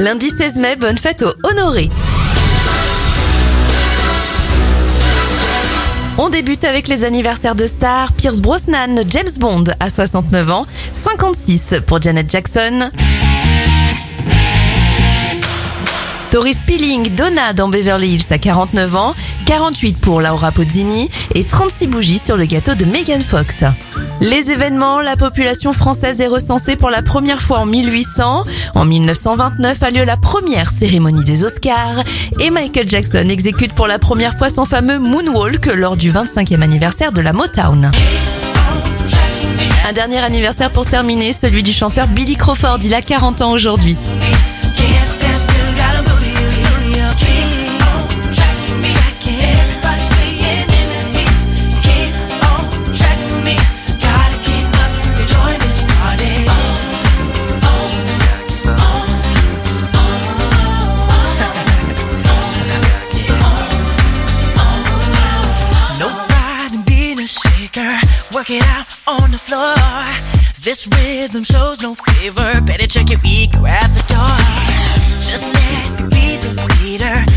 Lundi 16 mai, bonne fête aux honorés. On débute avec les anniversaires de stars. Pierce Brosnan, James Bond à 69 ans, 56 pour Janet Jackson. Tori Spilling, Donna dans Beverly Hills à 49 ans, 48 pour Laura Pozzini et 36 bougies sur le gâteau de Megan Fox. Les événements, la population française est recensée pour la première fois en 1800. En 1929 a lieu la première cérémonie des Oscars et Michael Jackson exécute pour la première fois son fameux Moonwalk lors du 25e anniversaire de la Motown. Un dernier anniversaire pour terminer, celui du chanteur Billy Crawford, il a 40 ans aujourd'hui. Work it out on the floor. This rhythm shows no favor. Better check your ego at the door. Just let me be the